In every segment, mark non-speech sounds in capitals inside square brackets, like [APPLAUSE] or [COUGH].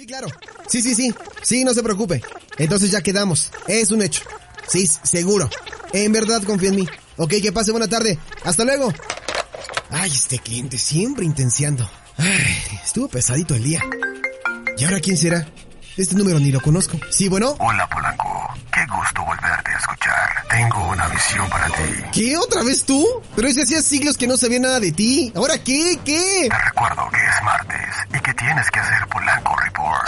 Sí, claro. Sí, sí, sí. Sí, no se preocupe. Entonces ya quedamos. Es un hecho. Sí, seguro. En verdad confía en mí. Ok, que pase buena tarde. Hasta luego. Ay, este cliente siempre intenciando. Ay, estuvo pesadito el día. ¿Y ahora quién será? Este número ni lo conozco. Sí, bueno. Hola, Polanco. Qué gusto volverte a escuchar. Tengo una misión para ti. ¿Qué? ¿Otra vez tú? Pero ese hacía siglos que no sabía nada de ti. ¿Ahora qué? ¿Qué? Te recuerdo que es martes y que tienes que hacer Polanco.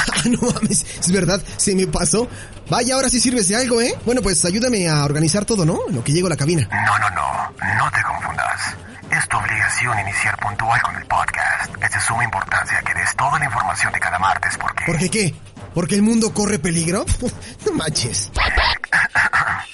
[LAUGHS] Ah, no mames. Es verdad, se me pasó. Vaya, ahora sí sirves de algo, ¿eh? Bueno, pues ayúdame a organizar todo, ¿no? En lo que llego a la cabina. No, no, no. No te confundas. Es tu obligación iniciar puntual con el podcast. Es de suma importancia que des toda la información de cada martes porque... ¿Por qué qué? ¿Porque el mundo corre peligro? [LAUGHS] no manches. [LAUGHS]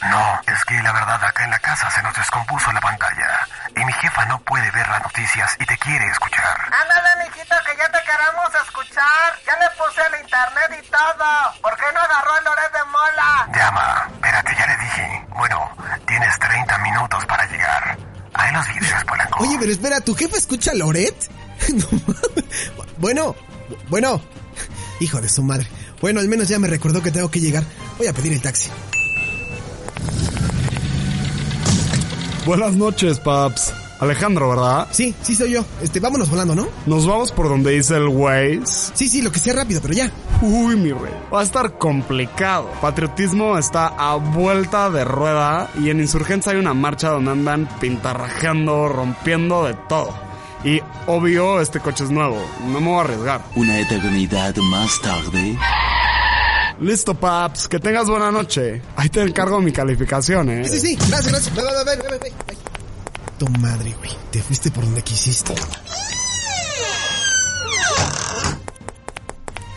No, es que la verdad acá en la casa se nos descompuso la pantalla. Y mi jefa no puede ver las noticias y te quiere escuchar. Ándale, mijito, que ya te queremos escuchar. Ya le puse el internet y todo. ¿Por qué no agarró el Loret de Mola? Llama, espérate, ya le dije. Bueno, tienes 30 minutos para llegar. Ahí los vídeos, Polanco. Oye, pero espera, ¿tu jefa escucha a Loret? [LAUGHS] Bueno, bueno. Hijo de su madre. Bueno, al menos ya me recordó que tengo que llegar. Voy a pedir el taxi. Buenas noches, paps. Alejandro, ¿verdad? Sí, sí soy yo. Este, vámonos volando, ¿no? Nos vamos por donde dice el Waze. Sí, sí, lo que sea rápido, pero ya. Uy, mi rey. Va a estar complicado. Patriotismo está a vuelta de rueda y en Insurgencia hay una marcha donde andan pintarrajeando, rompiendo de todo. Y obvio, este coche es nuevo. No me voy a arriesgar. Una eternidad más tarde. Listo, paps. Que tengas buena noche. Ahí te encargo mi calificación, ¿eh? Sí, sí, sí. Gracias, gracias. Ve, ve. Ay. Tu madre, güey. Te fuiste por donde quisiste.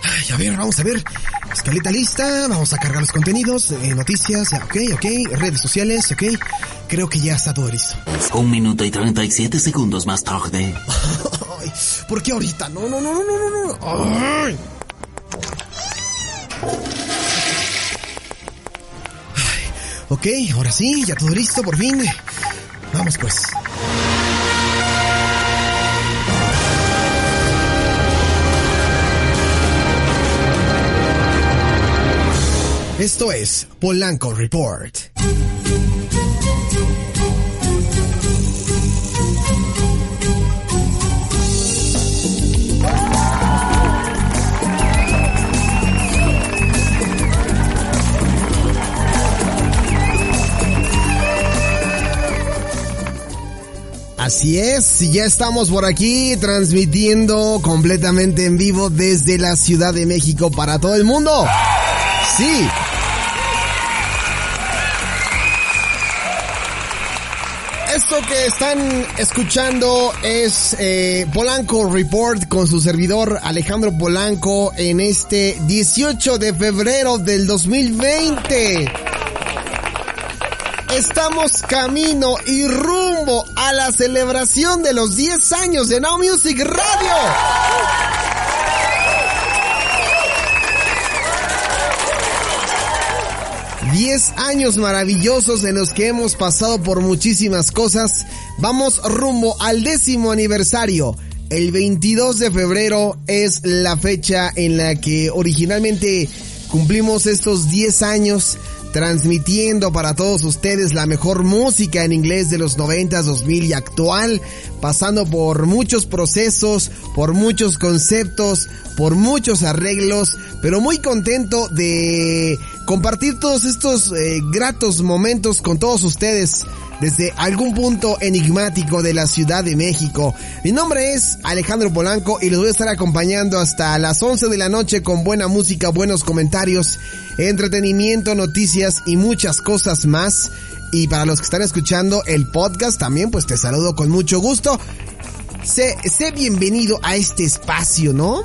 Ay, a ver, vamos a ver. Escaleta lista, vamos a cargar los contenidos, eh, noticias, ya, ok, ok, redes sociales, ok. Creo que ya está todo listo. Un minuto y 37 segundos más tarde. [LAUGHS] Ay, ¿Por qué ahorita? No, no, no, no, no, no. Ay, Ok, ahora sí, ya todo listo, por fin. Vamos pues. Esto es Polanco Report. Así es, ya estamos por aquí transmitiendo completamente en vivo desde la Ciudad de México para todo el mundo. Sí. Esto que están escuchando es eh, Polanco Report con su servidor Alejandro Polanco en este 18 de febrero del 2020. Estamos camino y rumbo a la celebración de los 10 años de Now Music Radio. 10 años maravillosos en los que hemos pasado por muchísimas cosas. Vamos rumbo al décimo aniversario. El 22 de febrero es la fecha en la que originalmente cumplimos estos 10 años transmitiendo para todos ustedes la mejor música en inglés de los 90, 2000 y actual, pasando por muchos procesos, por muchos conceptos, por muchos arreglos, pero muy contento de compartir todos estos eh, gratos momentos con todos ustedes desde algún punto enigmático de la Ciudad de México. Mi nombre es Alejandro Polanco y los voy a estar acompañando hasta las 11 de la noche con buena música, buenos comentarios, entretenimiento, noticias y muchas cosas más. Y para los que están escuchando el podcast también, pues te saludo con mucho gusto. Sé, sé bienvenido a este espacio, ¿no?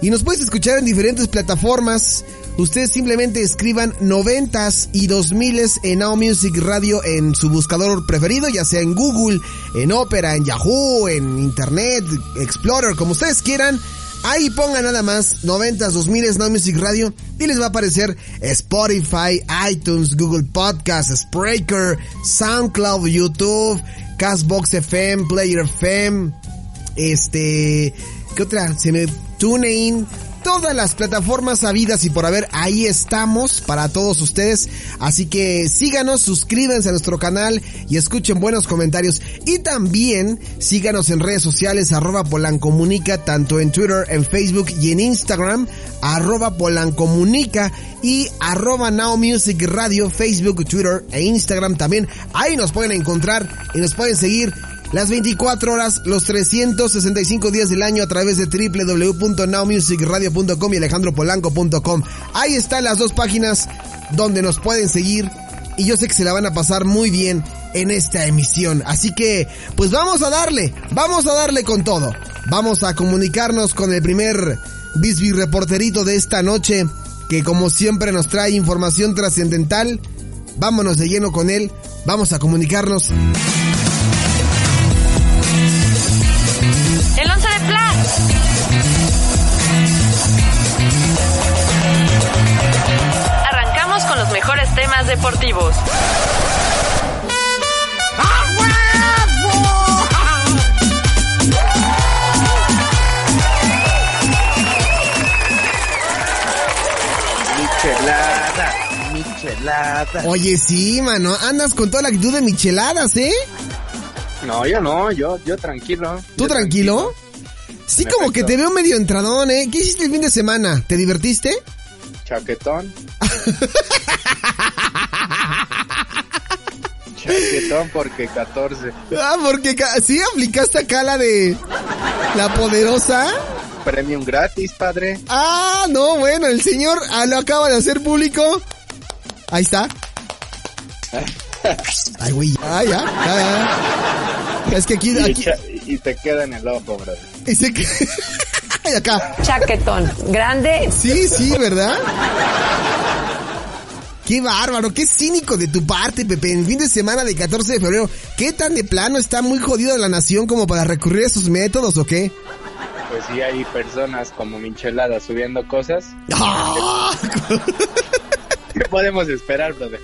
Y nos puedes escuchar en diferentes plataformas. Ustedes simplemente escriban noventas y dos miles en Now Music Radio en su buscador preferido, ya sea en Google, en Opera, en Yahoo, en Internet, Explorer, como ustedes quieran. Ahí pongan nada más 90s, 2000 Now Music Radio y les va a aparecer Spotify, iTunes, Google Podcasts, Spreaker, SoundCloud, YouTube, Castbox FM, Player FM, este, ¿qué otra? Se me TuneIn, todas las plataformas habidas y por haber. Ahí estamos para todos ustedes. Así que síganos, suscríbanse a nuestro canal y escuchen buenos comentarios. Y también síganos en redes sociales, arroba Polancomunica, tanto en Twitter, en Facebook y en Instagram, arroba Polancomunica y arroba Now Music Radio, Facebook, Twitter e Instagram también. Ahí nos pueden encontrar y nos pueden seguir las 24 horas, los 365 días del año a través de www.nowmusicradio.com y alejandropolanco.com. Ahí están las dos páginas donde nos pueden seguir y yo sé que se la van a pasar muy bien en esta emisión. Así que, pues vamos a darle, vamos a darle con todo. Vamos a comunicarnos con el primer Bisbee reporterito de esta noche, que como siempre nos trae información trascendental. Vámonos de lleno con él, vamos a comunicarnos. Arrancamos con los mejores temas deportivos. Michelada, michelada. Oye, sí, mano, andas con toda la actitud de micheladas, ¿eh? No, yo no, yo, yo tranquilo. ¿Tú Yo tranquilo? Sí, como que te veo medio entradón, ¿eh? ¿Qué hiciste el fin de semana? ¿Te divertiste? Chaquetón. [LAUGHS] Chaquetón porque 14. Ah, porque sí aplicaste acá la de la poderosa. Premium gratis, padre. Ah, no, bueno, el señor ah, lo acaba de hacer público. Ahí está. [LAUGHS] Ay, güey, ya, ya, ya, ya. Es que aquí, y te queda en el ojo, brother. Ese que, [LAUGHS] acá. Chaquetón. Grande. Sí, sí, ¿verdad? Qué bárbaro, qué cínico de tu parte, Pepe. En fin de semana de 14 de febrero, ¿qué tan de plano está muy jodido la nación como para recurrir a esos métodos o qué? Pues sí, hay personas como Michelada subiendo cosas. ¡Ah! [LAUGHS] ¿Qué podemos esperar, brother?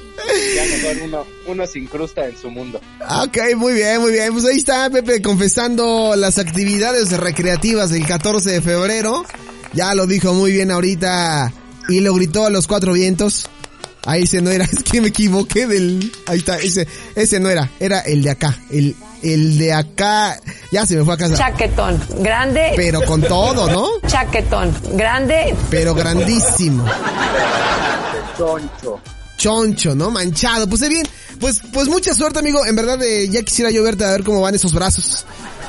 Ya mejor uno, uno se incrusta en su mundo. Ok, muy bien, muy bien. Pues ahí está Pepe confesando las actividades recreativas del 14 de febrero. Ya lo dijo muy bien ahorita y lo gritó a los cuatro vientos. Ahí ese no era, [LAUGHS] es que me equivoqué del... Ahí está, ese, ese no era, era el de acá. El, el de acá, ya se me fue a casa. Chaquetón. Grande. Pero con todo, ¿no? Chaquetón. Grande. Pero grandísimo. Choncho. Choncho, ¿no? Manchado. Pues bien, pues, pues mucha suerte, amigo. En verdad, eh, ya quisiera yo verte a ver cómo van esos brazos.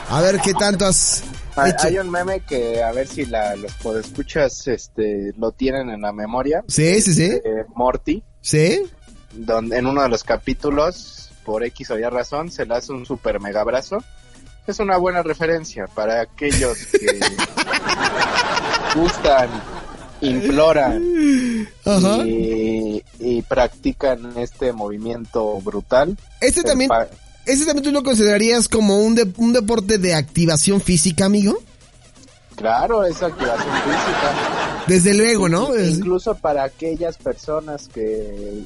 A ver qué tanto has hecho. hay un meme que a ver si la, los podescuchas este, lo tienen en la memoria. Sí, sí, sí. Eh, Morty, ¿Sí? donde en uno de los capítulos, por X o Y razón, se le hace un super mega abrazo. Es una buena referencia para aquellos que [LAUGHS] gustan, imploran Ajá. y, y practican este movimiento brutal. Este también, este también tú lo considerarías como un, de- un deporte de activación física, amigo. Claro, es activación física. Desde luego, ¿no? Incluso para aquellas personas que,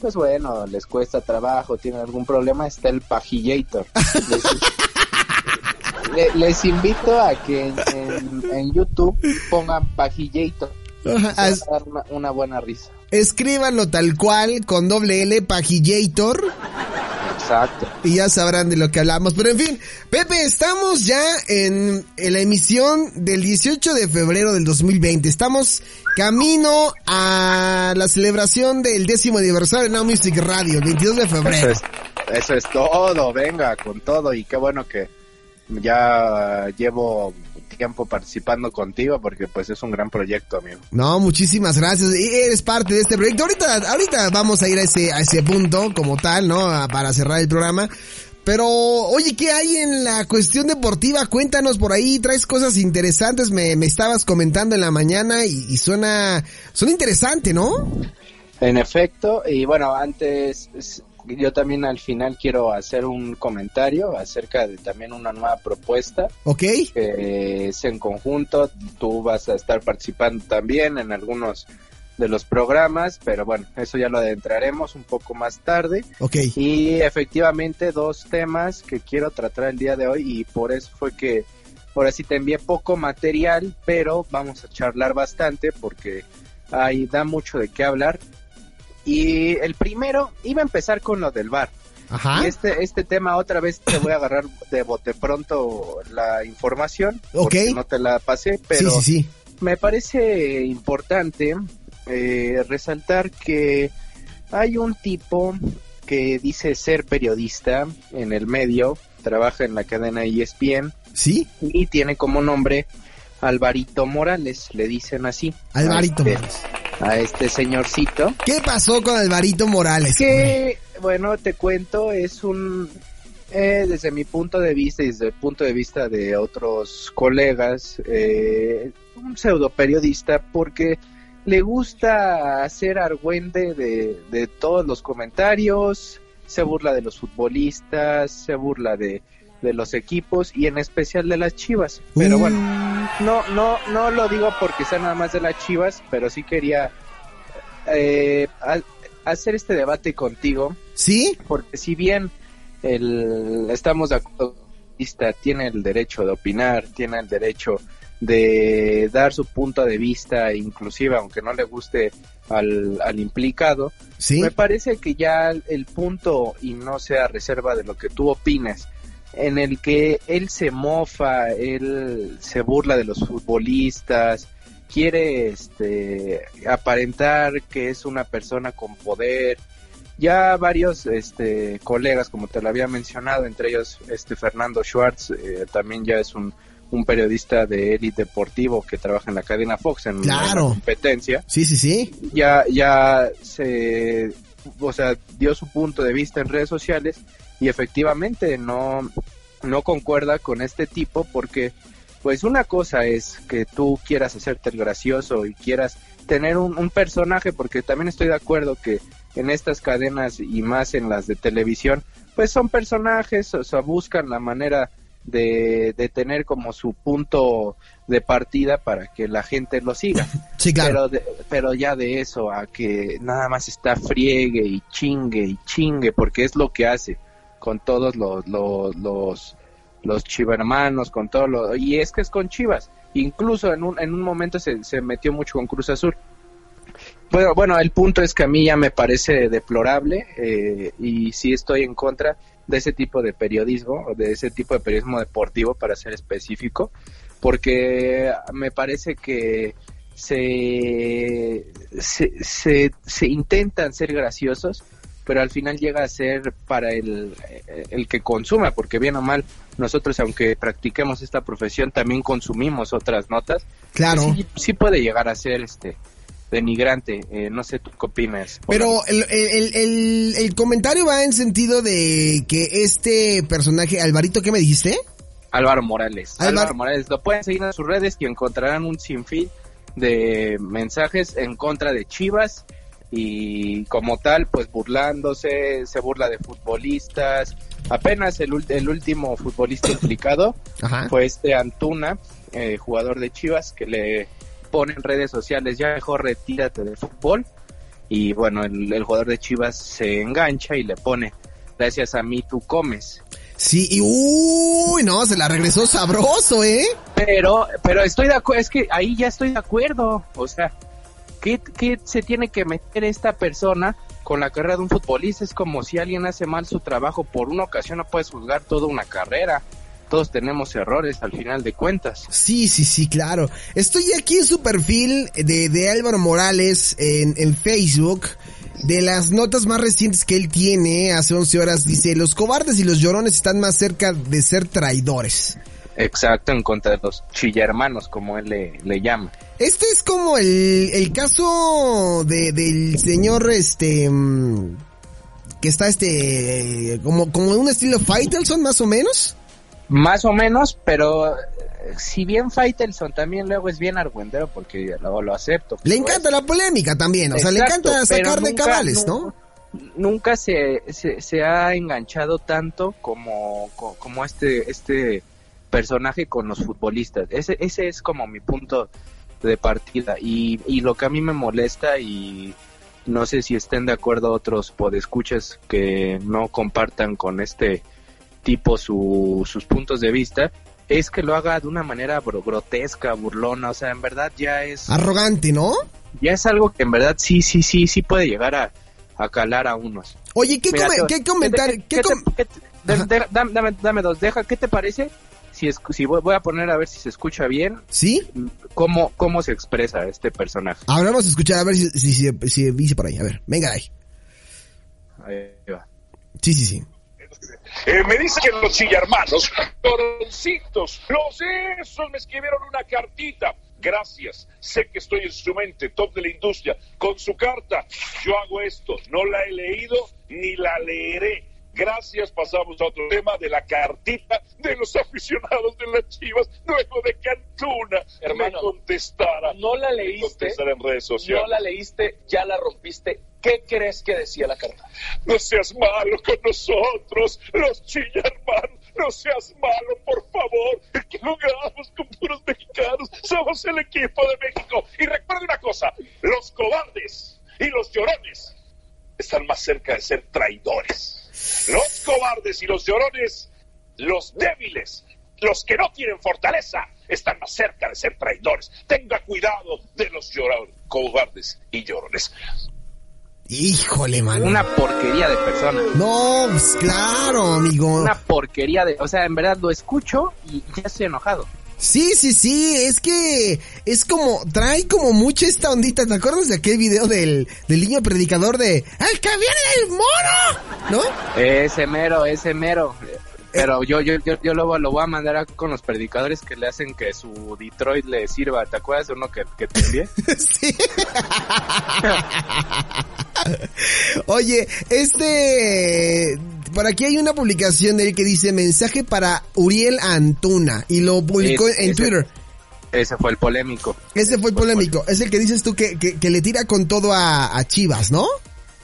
pues bueno, les cuesta trabajo, tienen algún problema, está el pajillator. Les, [LAUGHS] le- les invito a que en, en- en YouTube pongan pajillator. Ajá, Se es- van a dar una, una buena risa. Escríbanlo tal cual, con doble L, pajillator. Exacto. y ya sabrán de lo que hablamos. Pero en fin, Pepe, estamos ya en, en la emisión del 18 de febrero del 2020. Estamos camino a la celebración del décimo aniversario de Now Music Radio, el 22 de Eso febrero. es, eso es todo, venga, con todo. Y qué bueno que ya llevo tiempo participando contigo porque pues es un gran proyecto, amigo. No, muchísimas gracias. Eres parte de este proyecto. Ahorita, ahorita vamos a ir a ese, a ese punto como tal, ¿no? A- Para cerrar el programa. Pero, oye, ¿qué hay en la cuestión deportiva? Cuéntanos por ahí, traes cosas interesantes, me, me estabas comentando en la mañana y, y suena, suena interesante, ¿no? En efecto, y bueno, antes yo también al final quiero hacer un comentario acerca de también una nueva propuesta ¿Ok? que es en conjunto, tú vas a estar participando también en algunos de los programas, pero bueno, eso ya lo adentraremos un poco más tarde. Ok. Y efectivamente dos temas que quiero tratar el día de hoy y por eso fue que ahora sí te envié poco material, pero vamos a charlar bastante porque ahí da mucho de qué hablar. Y el primero, iba a empezar con lo del bar. Ajá. Y este, este tema otra vez te voy a agarrar de bote pronto la información. Ok. No te la pasé, pero sí, sí, sí. me parece importante eh, resaltar que hay un tipo que dice ser periodista en el medio, trabaja en la cadena ESPN ¿Sí? y tiene como nombre Alvarito Morales, le dicen así. Alvarito este, Morales. A este señorcito. ¿Qué pasó con Alvarito Morales? Que, bueno, te cuento, es un, eh, desde mi punto de vista y desde el punto de vista de otros colegas, eh, un pseudo periodista porque le gusta hacer argüende de, de todos los comentarios, se burla de los futbolistas, se burla de, de los equipos y en especial de las chivas. Pero bueno, no, no, no lo digo porque sea nada más de las chivas, pero sí quería eh, hacer este debate contigo ¿Sí? porque si bien el, estamos de acuerdo, tiene el derecho de opinar, tiene el derecho de dar su punto de vista, inclusive aunque no le guste al, al implicado, ¿Sí? me parece que ya el punto, y no sea reserva de lo que tú opines, en el que él se mofa, él se burla de los futbolistas, quiere este aparentar que es una persona con poder. Ya varios este colegas, como te lo había mencionado, entre ellos este Fernando Schwartz, eh, también ya es un, un periodista de élite deportivo que trabaja en la cadena Fox en, en la Claro. competencia Sí, sí, sí. ya, ya se, o sea, dio su punto de vista en redes sociales y efectivamente no, no concuerda con este tipo porque, pues una cosa es que tú quieras hacerte el gracioso y quieras tener un, un personaje, porque también estoy de acuerdo que en estas cadenas y más en las de televisión, pues son personajes, o sea, buscan la manera de, de tener como su punto de partida para que la gente lo siga. [LAUGHS] Sí, claro. Pero, de- pero ya de eso a que nada más está friegue y chingue y chingue, porque es lo que hace con todos los, los, los, los chivermanos, con todo lo, y es que es con Chivas. Incluso en un, en un momento se, se metió mucho con Cruz Azul. Pero bueno, el punto es que a mí ya me parece deplorable eh, y sí estoy en contra de ese tipo de periodismo, de ese tipo de periodismo deportivo, para ser específico, porque me parece que se, se, se, se intentan ser graciosos, pero al final llega a ser para el, el que consuma, porque bien o mal, nosotros aunque practiquemos esta profesión, también consumimos otras notas. Claro. Sí, sí puede llegar a ser este denigrante, eh, no sé tú qué opinas. Pero el, el, el, el comentario va en sentido de que este personaje, Alvarito, ¿qué me dijiste? Álvaro Morales. Álvaro- Álvaro Morales, lo pueden seguir en sus redes y encontrarán un sinfín de mensajes en contra de Chivas y como tal, pues burlándose, se burla de futbolistas. Apenas el, el último futbolista [COUGHS] implicado Ajá. fue este Antuna, eh, jugador de Chivas, que le pone en redes sociales, ya mejor retírate del fútbol. Y bueno, el, el jugador de Chivas se engancha y le pone, gracias a mí tú comes. Sí, y uy, no, se la regresó sabroso, ¿eh? Pero, pero estoy de acuerdo, es que ahí ya estoy de acuerdo. O sea, ¿qué, ¿qué se tiene que meter esta persona con la carrera de un futbolista? Es como si alguien hace mal su trabajo por una ocasión, no puedes juzgar toda una carrera. Todos tenemos errores al final de cuentas. Sí, sí, sí, claro. Estoy aquí en su perfil de, de Álvaro Morales en, en Facebook. De las notas más recientes que él tiene, hace 11 horas, dice, los cobardes y los llorones están más cerca de ser traidores. Exacto, en contra de los chillermanos, como él le, le llama. Este es como el, el caso de, del señor, este, mm, que está este, como, como un estilo Faitelson más o menos. Más o menos, pero eh, si bien Faitelson también luego es bien argüendero, porque lo, lo acepto. Le encanta la polémica también, o sea, le encanta sacar de cabales, ¿no? Nunca se, se, se ha enganchado tanto como, co- como este, este personaje con los futbolistas. Ese, ese es como mi punto de partida. Y, y lo que a mí me molesta y no sé si estén de acuerdo otros podescuchas que no compartan con este tipo su, sus puntos de vista, es que lo haga de una manera bro- grotesca, burlona, o sea, en verdad ya es Arrogante, ¿no? ya es algo que en verdad sí, sí, sí, sí puede llegar a, a calar a unos. Oye, ¿qué, Mira, qué comentario? ¿qué qué te- com- qué te- de- Ajá. de- dame, dame- dame dos, deja, ¿qué te parece? Si, es, si voy, voy a poner a ver si se escucha bien ¿Sí? cómo, cómo se expresa este personaje. Ahora vamos a escuchar a ver si, si, si, si dice por ahí. A ver, venga de ahí. Ahí va. Sí, sí, sí. Eh, me dicen que los chillarmanos, coroncitos, los esos me escribieron una cartita. Gracias, sé que estoy en su mente, top de la industria. Con su carta, yo hago esto, no la he leído ni la leeré. Gracias, pasamos a otro tema de la cartita de los [LAUGHS] aficionados de las Chivas, luego de que Antuna Hermano, me contestara. No la leíste, contestara en redes sociales. no la leíste, ya la rompiste. ¿Qué crees que decía la carta? No seas malo con nosotros, los chillarmanos. No seas malo, por favor. Que jugamos con puros mexicanos. Somos el equipo de México. Y recuerda una cosa: los cobardes y los llorones están más cerca de ser traidores. Los cobardes y los llorones, los débiles, los que no tienen fortaleza, están más cerca de ser traidores. Tenga cuidado de los llorones, cobardes y llorones. Híjole, mano. Una porquería de persona. No, pues claro, amigo. Una porquería de, o sea, en verdad lo escucho y ya estoy enojado. Sí, sí, sí, es que es como, trae como mucha esta ondita, ¿te acuerdas de aquel video del, del niño predicador de ¡El que del mono! ¿No? Ese mero, ese mero. Pero yo, yo, yo, yo lo, lo voy a mandar a- con los predicadores que le hacen que su Detroit le sirva. ¿Te acuerdas de uno que, que te envié? [LAUGHS] sí. Oye, este, por aquí hay una publicación de él que dice mensaje para Uriel Antuna y lo publicó Es- en ese- Twitter. Ese fue el polémico. Ese fue el polémico. Es el que dices tú que, que, que le tira con todo a, a Chivas, ¿no?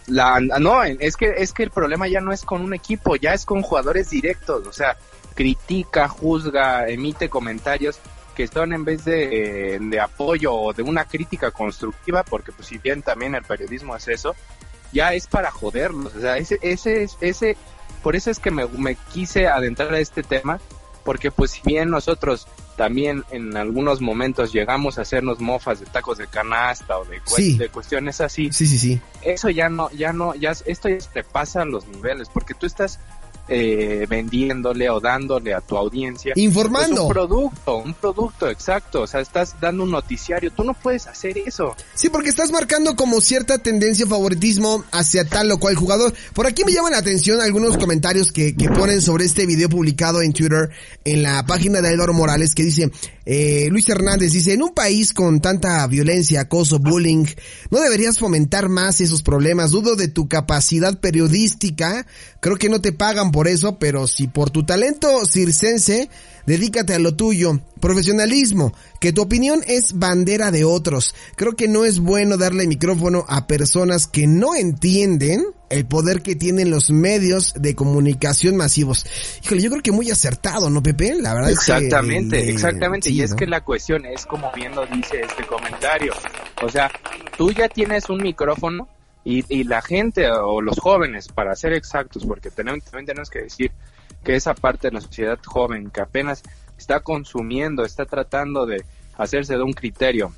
La, no, es que, es que el problema ya no es con un equipo, ya es con jugadores directos. O sea, critica, juzga, emite comentarios que son en vez de, de apoyo o de una crítica constructiva, porque pues si bien también el periodismo es eso, ya es para joderlos. O sea, ese, ese, es- ese, por eso es que me, me quise adentrar a este tema, porque pues si bien nosotros también en algunos momentos llegamos a hacernos mofas de tacos de canasta o de, Sí. de cuestiones así, Sí, sí, sí. eso ya no, ya no, ya esto ya te pasa los niveles, porque tú estás eh, vendiéndole o dándole a tu audiencia Informando. pues, un producto, un producto, exacto, o sea, estás dando un noticiario, tú no puedes hacer eso. Sí, porque estás marcando como cierta tendencia o favoritismo hacia tal o cual jugador. Por aquí me llaman la atención algunos comentarios que, que ponen sobre este video publicado en Twitter en la página de Álvaro Morales que dice, eh, Luis Hernández dice, en un país con tanta violencia, acoso, bullying, ¿no deberías fomentar más esos problemas? Dudo de tu capacidad periodística, creo que no te pagan por eso, pero si por tu talento circense, dedícate a lo tuyo. Profesionalismo, que tu opinión es bandera de otros. Creo que no es bueno darle micrófono a personas que no entienden el poder que tienen los medios de comunicación masivos. Híjole, yo creo que muy acertado, ¿no, Pepe? La verdad es que... Exactamente, eh, exactamente. sí, y es ¿no? que la cuestión es como bien lo dice este comentario. O sea, tú ya tienes un micrófono y, y la gente o los jóvenes, para ser exactos, porque tenemos, también tenemos que decir que esa parte de la sociedad joven que apenas está consumiendo, está tratando de hacerse de un criterio,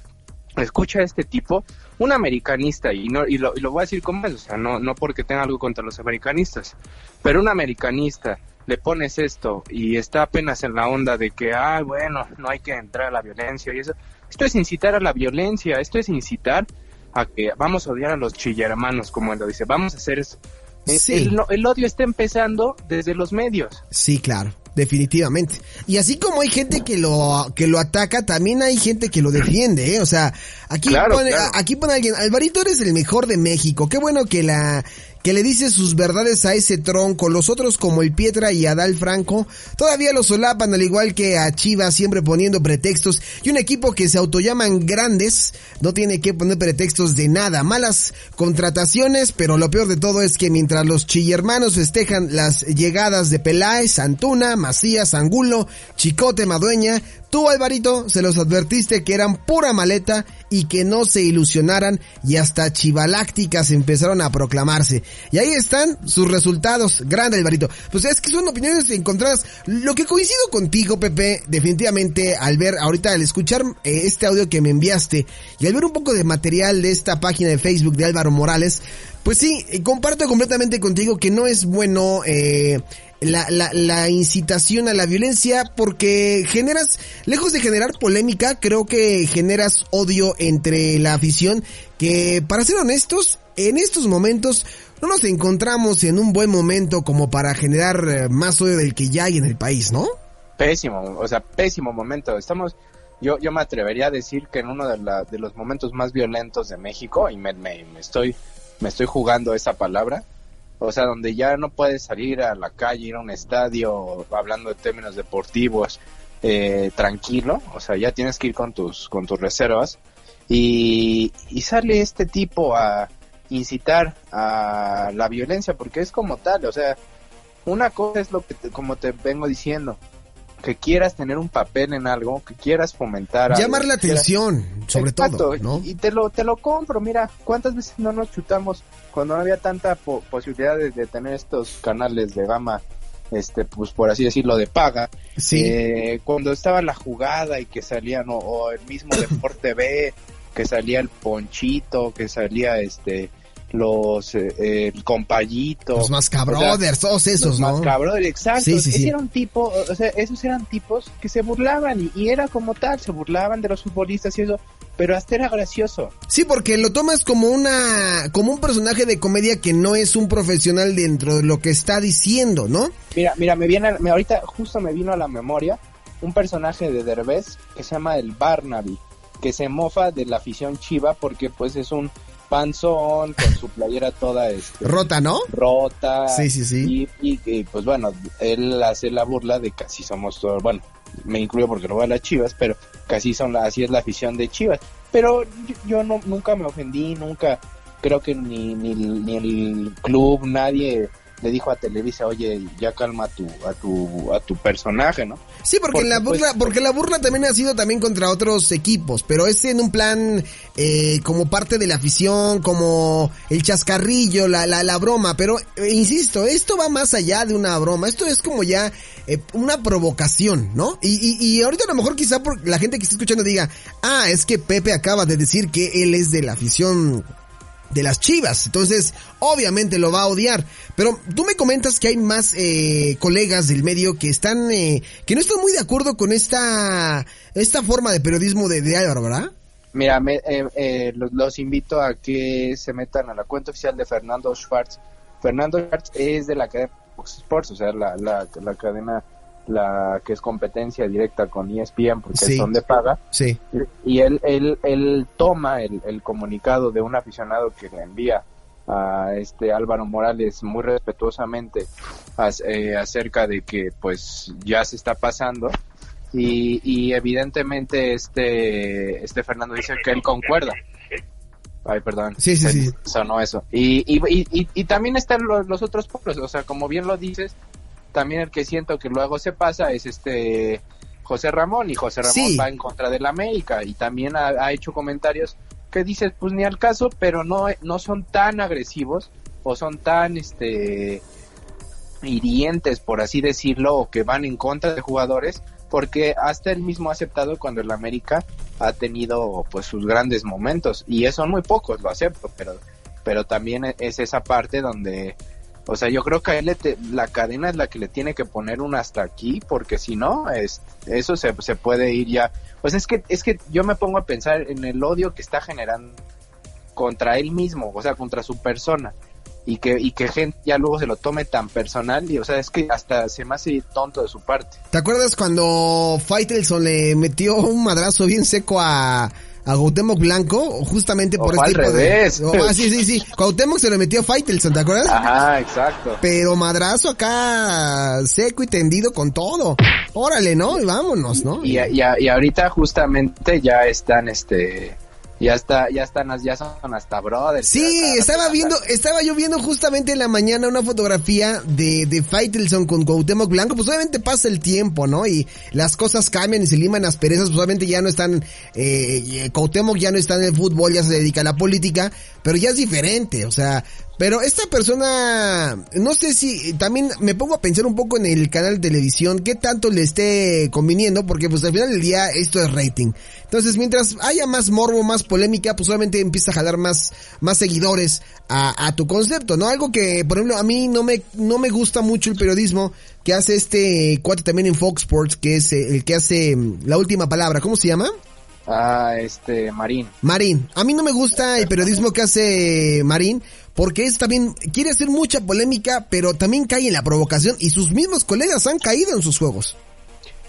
escucha a este tipo, un americanista, y, no, y, lo, voy a decir como es, no, no porque tenga algo contra los americanistas, pero un americanista le pones esto y está apenas en la onda de que, ah, bueno, no hay que entrar a la violencia y eso. Esto es incitar a la violencia, esto es incitar a que vamos a odiar a los chillermanos, como él lo dice, vamos a hacer eso. Eh, Sí. El, el odio está empezando desde los medios. Sí, claro, definitivamente. Y así como hay gente que lo que lo ataca, también hay gente que lo defiende, ¿eh? O sea, aquí Claro, pone, claro. aquí pone alguien, Alvarito eres el mejor de México. Qué bueno que la que le dice sus verdades a ese tronco. Los otros como el Pietra y Adal Franco todavía lo solapan al igual que a Chivas siempre poniendo pretextos y un equipo que se autollaman grandes no tiene que poner pretextos de nada. Malas contrataciones, pero lo peor de todo es que mientras los chillermanos festejan las llegadas de Peláez, Antuna, Macías, Angulo, Chicote, Madueña, Tú, Alvarito, se los advertiste que eran pura maleta y que no se ilusionaran y hasta chivalácticas empezaron a proclamarse. Y ahí están sus resultados. Grande, Alvarito. Pues es que son opiniones encontradas. Lo que coincido contigo, Pepe, definitivamente al ver, ahorita al escuchar eh, este audio que me enviaste y al ver un poco de material de esta página de Facebook de Álvaro Morales, pues sí, eh, comparto completamente contigo que no es bueno eh, la, la, la, incitación a la violencia porque generas, lejos de generar polémica, creo que generas odio entre la afición que, para ser honestos, en estos momentos no nos encontramos en un buen momento como para generar eh, más odio del que ya hay en el país, ¿no? Pésimo, o sea, pésimo momento. Estamos, yo, yo me atrevería a decir que en uno de, la, de los momentos más violentos de México, y me, me, me estoy, me estoy jugando esa palabra, o sea, donde ya no puedes salir a la calle, ir a un estadio, hablando de términos deportivos, eh, tranquilo, o sea, ya tienes que ir con tus, con tus reservas, y, y sale este tipo a incitar a la violencia, porque es como tal, o sea, una cosa es lo que, te, como te vengo diciendo, que quieras tener un papel en algo, que quieras fomentar llamar algo, la atención, quieras... sobre Exacto, todo, ¿no? Y, y te lo te lo compro, mira, cuántas veces no nos chutamos cuando no había tanta po posibilidad de, de, tener estos canales de gama este pues por así decirlo de paga sí. eh, cuando estaba la jugada y que salían o, o el mismo [LAUGHS] deporte B que salía el ponchito que salía este los eh, el compayito los mascabrothers, o sea, todos esos, los ¿no? Mascabrothers, exacto. Sí, sí, Ese sí. era un tipo, o sea, esos eran tipos que se burlaban y, y, era como tal, se burlaban de los futbolistas y eso, pero hasta era gracioso. Sí, porque lo tomas como una como un personaje de comedia que no es un profesional dentro de lo que está diciendo, ¿no? Mira, mira, me viene me, ahorita justo me vino a la memoria un personaje de Derbez que se llama el Barnaby, que se mofa de la afición chiva porque pues es un panzón, con su playera toda este, rota, ¿no? Rota. Sí, sí, sí. Y, y, y, pues bueno, él hace la burla de así somos todos, bueno, me incluyo porque no voy a las chivas, pero casi son la, así es la afición de chivas. Pero yo, yo no, nunca me ofendí, nunca, creo que ni, ni, ni el club, nadie le dijo a Televisa, oye, ya calma a tu, a tu, a tu personaje, ¿no? Sí, porque, porque la burla, pues, porque la burla también ha sido también contra otros equipos, pero es en un plan eh, como parte de la afición, como el chascarrillo, la, la, la broma, pero eh, insisto, esto va más allá de una broma, esto es como ya eh, una provocación, ¿no? Y, y, y ahorita a lo mejor quizá por la gente que está escuchando diga, ah, es que Pepe acaba de decir que él es de la afición de las chivas. Entonces, obviamente lo va a odiar. Pero tú me comentas que hay más eh, colegas del medio que están, eh, que no están muy de acuerdo con esta, esta forma de periodismo de, de ¿verdad? Mira, me, eh, eh, los, los, invito a que se metan a la cuenta oficial de Fernando Schwartz. Fernando Schwartz es de la cadena Fox Sports, o sea, la, la cadena la que es competencia directa con ESPN porque sí. son de paga. Sí. Y, y él, él, él toma el, el, comunicado de un aficionado que le envía a este Álvaro Morales muy respetuosamente as, eh, acerca de que pues ya se está pasando y, y evidentemente este este Fernando dice que él concuerda Ay, perdón. Sí, sí, sí. Sonó eso. Y, y, y, y, también están los, los otros pueblos, o sea, como bien lo dices, también el que siento que luego se pasa es este José Ramón y José Ramón sí. va en contra de la América y también ha, ha, hecho comentarios que dices pues ni al caso pero no no son tan agresivos o son tan este hirientes por así decirlo o que van en contra de jugadores porque hasta él mismo ha aceptado cuando el América ha tenido pues sus grandes momentos y eso son muy pocos lo acepto pero pero también es esa parte donde o sea, yo creo que a él le te, la cadena es la que le tiene que poner un hasta aquí, porque si no, es, eso se, se puede ir ya. Pues es que, es que yo me pongo a pensar en el odio que está generando contra él mismo, o sea, contra su persona. Y que, y que gente ya luego se lo tome tan personal, y o sea, es que hasta se me hace tonto de su parte. ¿Te acuerdas cuando Faitelson le metió un madrazo bien seco a, a Gautemoc Blanco, justamente por este al revés. De... Oh, ah, sí, sí, sí. [LAUGHS] Cuauhtémoc se lo metió a Faitelson, ¿te acuerdas? Ajá, exacto. Pero madrazo acá seco y tendido con todo. Órale, ¿no? Y vámonos, ¿no? Y, y, y ahorita justamente ya están, este, Ya está, ya están, ya son hasta brothers. Sí, estaba hasta- viendo, estaba yo viendo justamente en la mañana una fotografía de, de Faitelson con Cuauhtémoc Blanco, pues obviamente pasa el tiempo, ¿no? Y las cosas cambian y se liman las perezas, pues obviamente ya no están, eh, eh, Cuauhtémoc ya no está en el fútbol, ya se dedica a la política, pero ya es diferente, o sea, pero esta persona, no sé si, también me pongo a pensar un poco en el canal de televisión, qué tanto le esté conviniendo, porque pues al final del día esto es rating. Entonces, mientras haya más morbo, más polémica, pues obviamente empieza a jalar más, más seguidores a, a tu concepto, ¿no? Algo que, por ejemplo, a mí no me, no me gusta mucho el periodismo que hace este cuate también en Fox Sports, que es eh, el que hace mm, la última palabra, ¿cómo se llama? Ah, este, Marín. Marín. A mí no me gusta el periodismo que hace Marín porque es también quiere hacer mucha polémica, pero también cae en la provocación y sus mismos colegas han caído en sus juegos.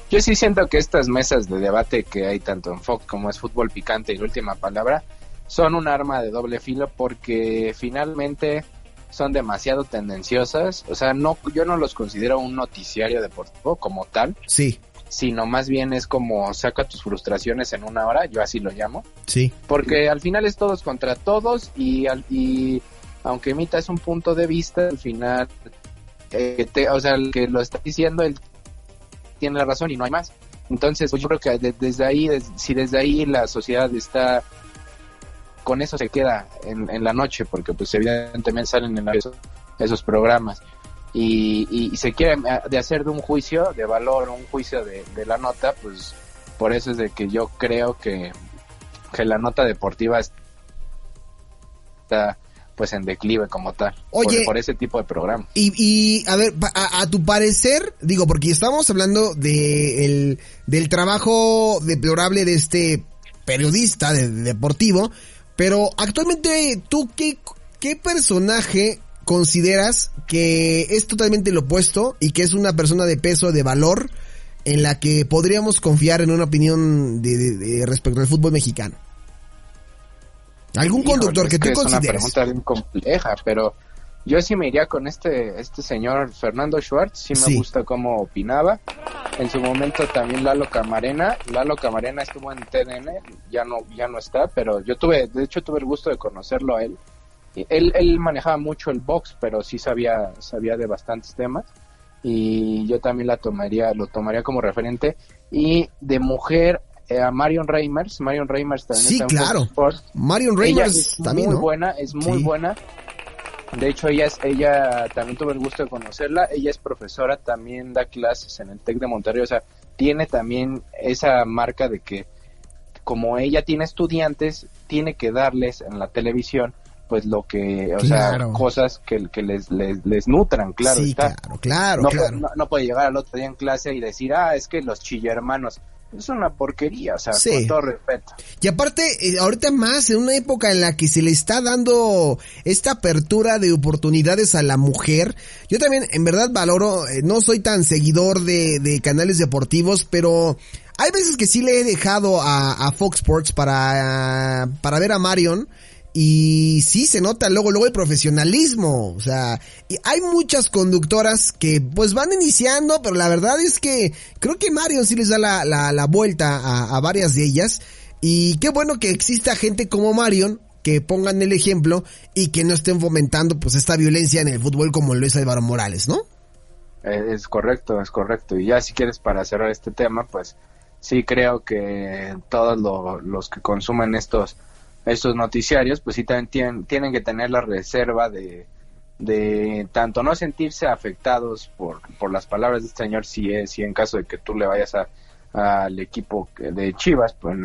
Yo sí siento que estas mesas de debate que hay tanto en Fox como es fútbol picante y la última palabra son un arma de doble filo porque finalmente son demasiado tendenciosas. O sea, no, yo no los considero un noticiario deportivo como tal, Sí, sino más bien es como saca tus frustraciones en una hora, yo así lo llamo. sí. Porque al final es todos contra todos y, y aunque emitas un punto de vista, al final, eh, o sea, el que lo está diciendo, él tiene la razón y no hay más. Entonces, pues, yo creo que de- desde ahí, si desde ahí la sociedad está con eso se queda en, la noche, porque pues evidentemente salen en la- esos, esos programas. Y, y- y se quiere eh, de hacer de un juicio de valor, un juicio de, de la nota, pues por eso es de que yo creo que, que la nota deportiva está pues en declive como tal, Oye. por, por ese tipo de programa. Y, y a ver, a, a tu parecer, digo, porque estamos hablando de el, del trabajo deplorable de este periodista de, de deportivo, pero actualmente tú qué, qué personaje consideras que es totalmente lo opuesto y que es una persona de peso, de valor, en la que podríamos confiar en una opinión de, de- de respecto al fútbol mexicano? ¿Algún conductor que es tú es una consideres? pregunta bien compleja, pero yo sí me iría con este este señor Fernando Schwartz, sí me Sí. gusta cómo opinaba. En su momento también Lalo Camarena, Lalo Camarena estuvo en TDN, ya no ya no está, pero yo tuve, de hecho tuve el gusto de conocerlo a él. Él, él manejaba mucho el box, pero sí sabía sabía de bastantes temas y yo también la tomaría lo tomaría como referente y de mujer a Marion Reimers, Marion Reimers también Sí, está claro. Marion Reimers es también, muy ¿no? buena, es muy Sí. buena. De hecho, ella es, ella también tuve el gusto de conocerla. Ella es profesora, también da clases en el Tec de Monterrey. O sea, tiene también esa marca de que como ella tiene estudiantes, tiene que darles en la televisión pues lo que, o Claro. sea, cosas que, que les, les, les nutran, claro sí, está. claro, claro, no, claro. no, no puede llegar al otro día en clase y decir, ah, es que los chillermanos. Es una porquería, o sea, Sí. con todo respeto. Y aparte, eh, ahorita más, en una época en la que se le está dando esta apertura de oportunidades a la mujer, yo también en verdad valoro, eh, no soy tan seguidor de, de canales deportivos, pero hay veces que sí le he dejado a, a Fox Sports para, para ver a Marion. Y sí se nota luego, luego el profesionalismo. O sea, hay muchas conductoras que pues van iniciando, pero la verdad es que creo que Marion sí les da la, la, la vuelta a, a varias de ellas. Y qué bueno que exista gente como Marion que pongan el ejemplo y que no estén fomentando pues esta violencia en el fútbol como lo es Álvaro Morales, ¿no? Eh, Es correcto, es correcto. Y ya si quieres para cerrar este tema, pues sí creo que todos lo- los que consumen estos estos noticiarios, pues sí también tienen, tienen que tener la reserva de, de tanto no sentirse afectados por, por las palabras de este señor, si es, si en caso de que tú le vayas a al equipo de Chivas, pues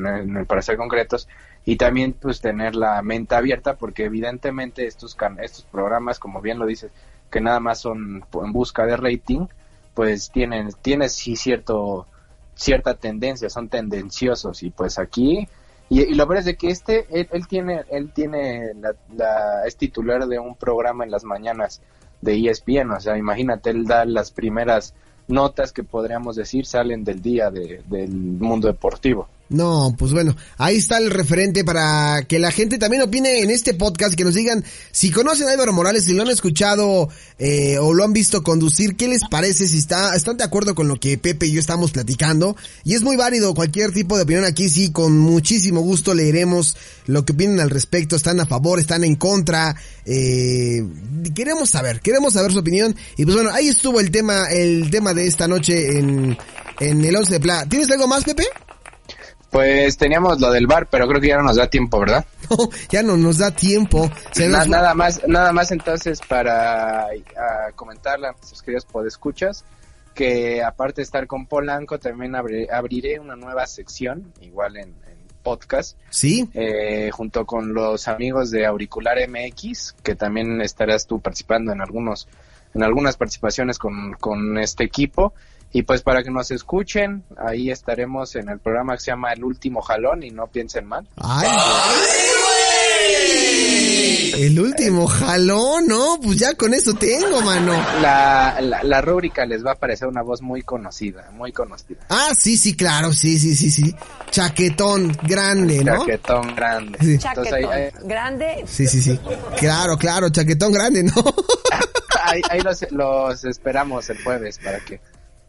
para ser concretos, y también pues tener la mente abierta, porque evidentemente estos estos programas, como bien lo dices, que nada más son en busca de rating, pues tienen, tiene sí cierto, cierta tendencia, son tendenciosos y pues aquí, y, y lo peor es de que este, él, él tiene, él tiene, la, la- es titular de un programa en las mañanas de ESPN, o sea, imagínate, él da las primeras notas que podríamos decir salen del día de- del mundo deportivo. No, pues bueno, ahí está el referente para que la gente también opine en este podcast, que nos digan si conocen a Álvaro Morales, si lo han escuchado eh, o lo han visto conducir, qué les parece, si está, están de acuerdo con lo que Pepe y yo estamos platicando. Y es muy válido cualquier tipo de opinión aquí, sí, con muchísimo gusto leeremos lo que opinan al respecto, están a favor, están en contra, eh, queremos saber, queremos saber su opinión. Y pues bueno, ahí estuvo el tema, el tema de esta noche en, en el 11 de Pla. ¿Tienes algo más, Pepe? Pues teníamos lo del bar, pero creo que ya no nos da tiempo, ¿verdad? [LAUGHS] No, ya no nos da tiempo. Se Na- nos- Nada más, nada más entonces para ah, comentarle a nuestros queridos podescuchas que aparte de estar con Polanco, también abri- abriré una nueva sección, igual en, en podcast, Sí, eh, junto con los amigos de Auricular MX, que también estarás tú participando en algunos, en algunas participaciones con, con este equipo. Y pues para que nos escuchen, ahí estaremos en el programa que se llama El Último Jalón y no piensen mal. Ay. El último jalón, ¿no? Pues ya con eso tengo, mano. La, la, la rúbrica les va a parecer una voz muy conocida, muy conocida. Ah, sí, sí, claro, sí, sí, sí, sí. Chaquetón grande, ¿no? Chaquetón grande. Sí. Entonces ahí, ahí, Grande. Sí, sí, sí. Claro, claro, chaquetón grande, ¿no? [LAUGHS] ahí- ahí los, los esperamos el jueves para que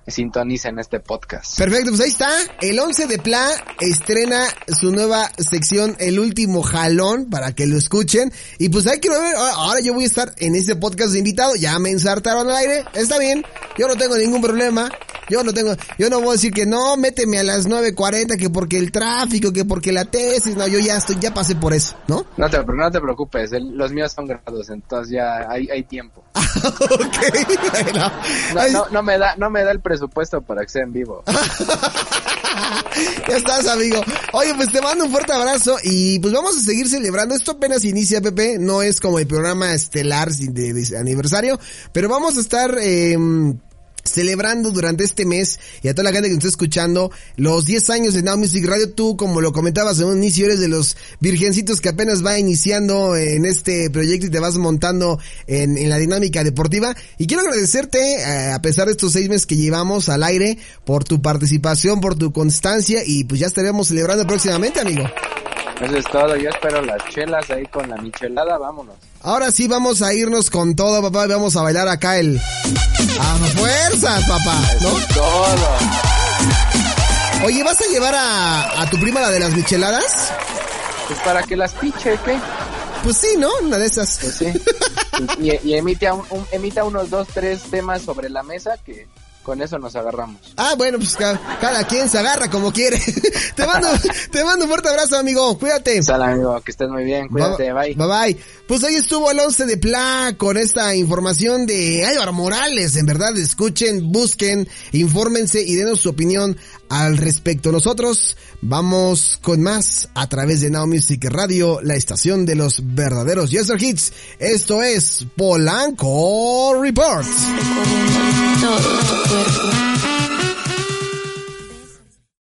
sintonicen este podcast. Perfecto, pues ahí está. El 11 de Pla estrena su nueva sección, El Último Jalón, para que lo escuchen. Y pues hay que ver, ahora ahora yo voy a estar en este podcast de invitado. Ya me ensartaron al aire, está bien. Yo no tengo ningún problema. Yo no tengo, yo no voy a decir que no, méteme a las 9.40, que porque el tráfico, que porque la tesis. No, yo ya estoy, ya pasé por eso, ¿no? No te, no te preocupes, el- los míos son grados, entonces ya hay, hay tiempo. [LAUGHS] ok, no me da, no me da el presupuesto para que sea en vivo. [LAUGHS] Ya estás, amigo. Oye, pues te mando un fuerte abrazo y pues vamos a seguir celebrando. Esto apenas inicia, Pepe. No es como el programa estelar de, de aniversario, pero vamos a estar... Eh, celebrando durante este mes y a toda la gente que nos está escuchando los 10 años de Now Music Radio. Tú, como lo comentabas en un inicio, eres de los virgencitos que apenas va iniciando en este proyecto y te vas montando en, la dinámica deportiva. Y quiero agradecerte, eh, a pesar de estos seis meses que llevamos al aire, por tu participación, por tu constancia y pues ya estaremos celebrando próximamente, amigo. Eso es todo, yo espero las chelas ahí con la michelada, vámonos. Ahora sí vamos a irnos con todo, papá, y vamos a bailar acá el... ¡A fuerzas, papá! ¿No? Eso es todo. Oye, ¿vas a llevar a, a tu prima la de las micheladas? Pues para que las piche, ¿qué? Pues sí, ¿no? Una de esas. Pues sí. [LAUGHS] Y, y emita, un- un- emita unos dos, tres temas sobre la mesa que con eso nos agarramos. Ah, bueno, pues ca- cada quien se agarra como quiere. [LAUGHS] te mando, [LAUGHS] te mando un fuerte abrazo, amigo. Cuídate. Sal, amigo, que estés muy bien, cuídate, bye. Bye bye. Pues ahí estuvo el 11 de Pla con esta información de Álvaro Morales. En verdad, escuchen, busquen, infórmense y denos su opinión al respecto. Nosotros vamos con más a través de Now Music Radio, la estación de los verdaderos Yester Hits. Esto es Polanco Report.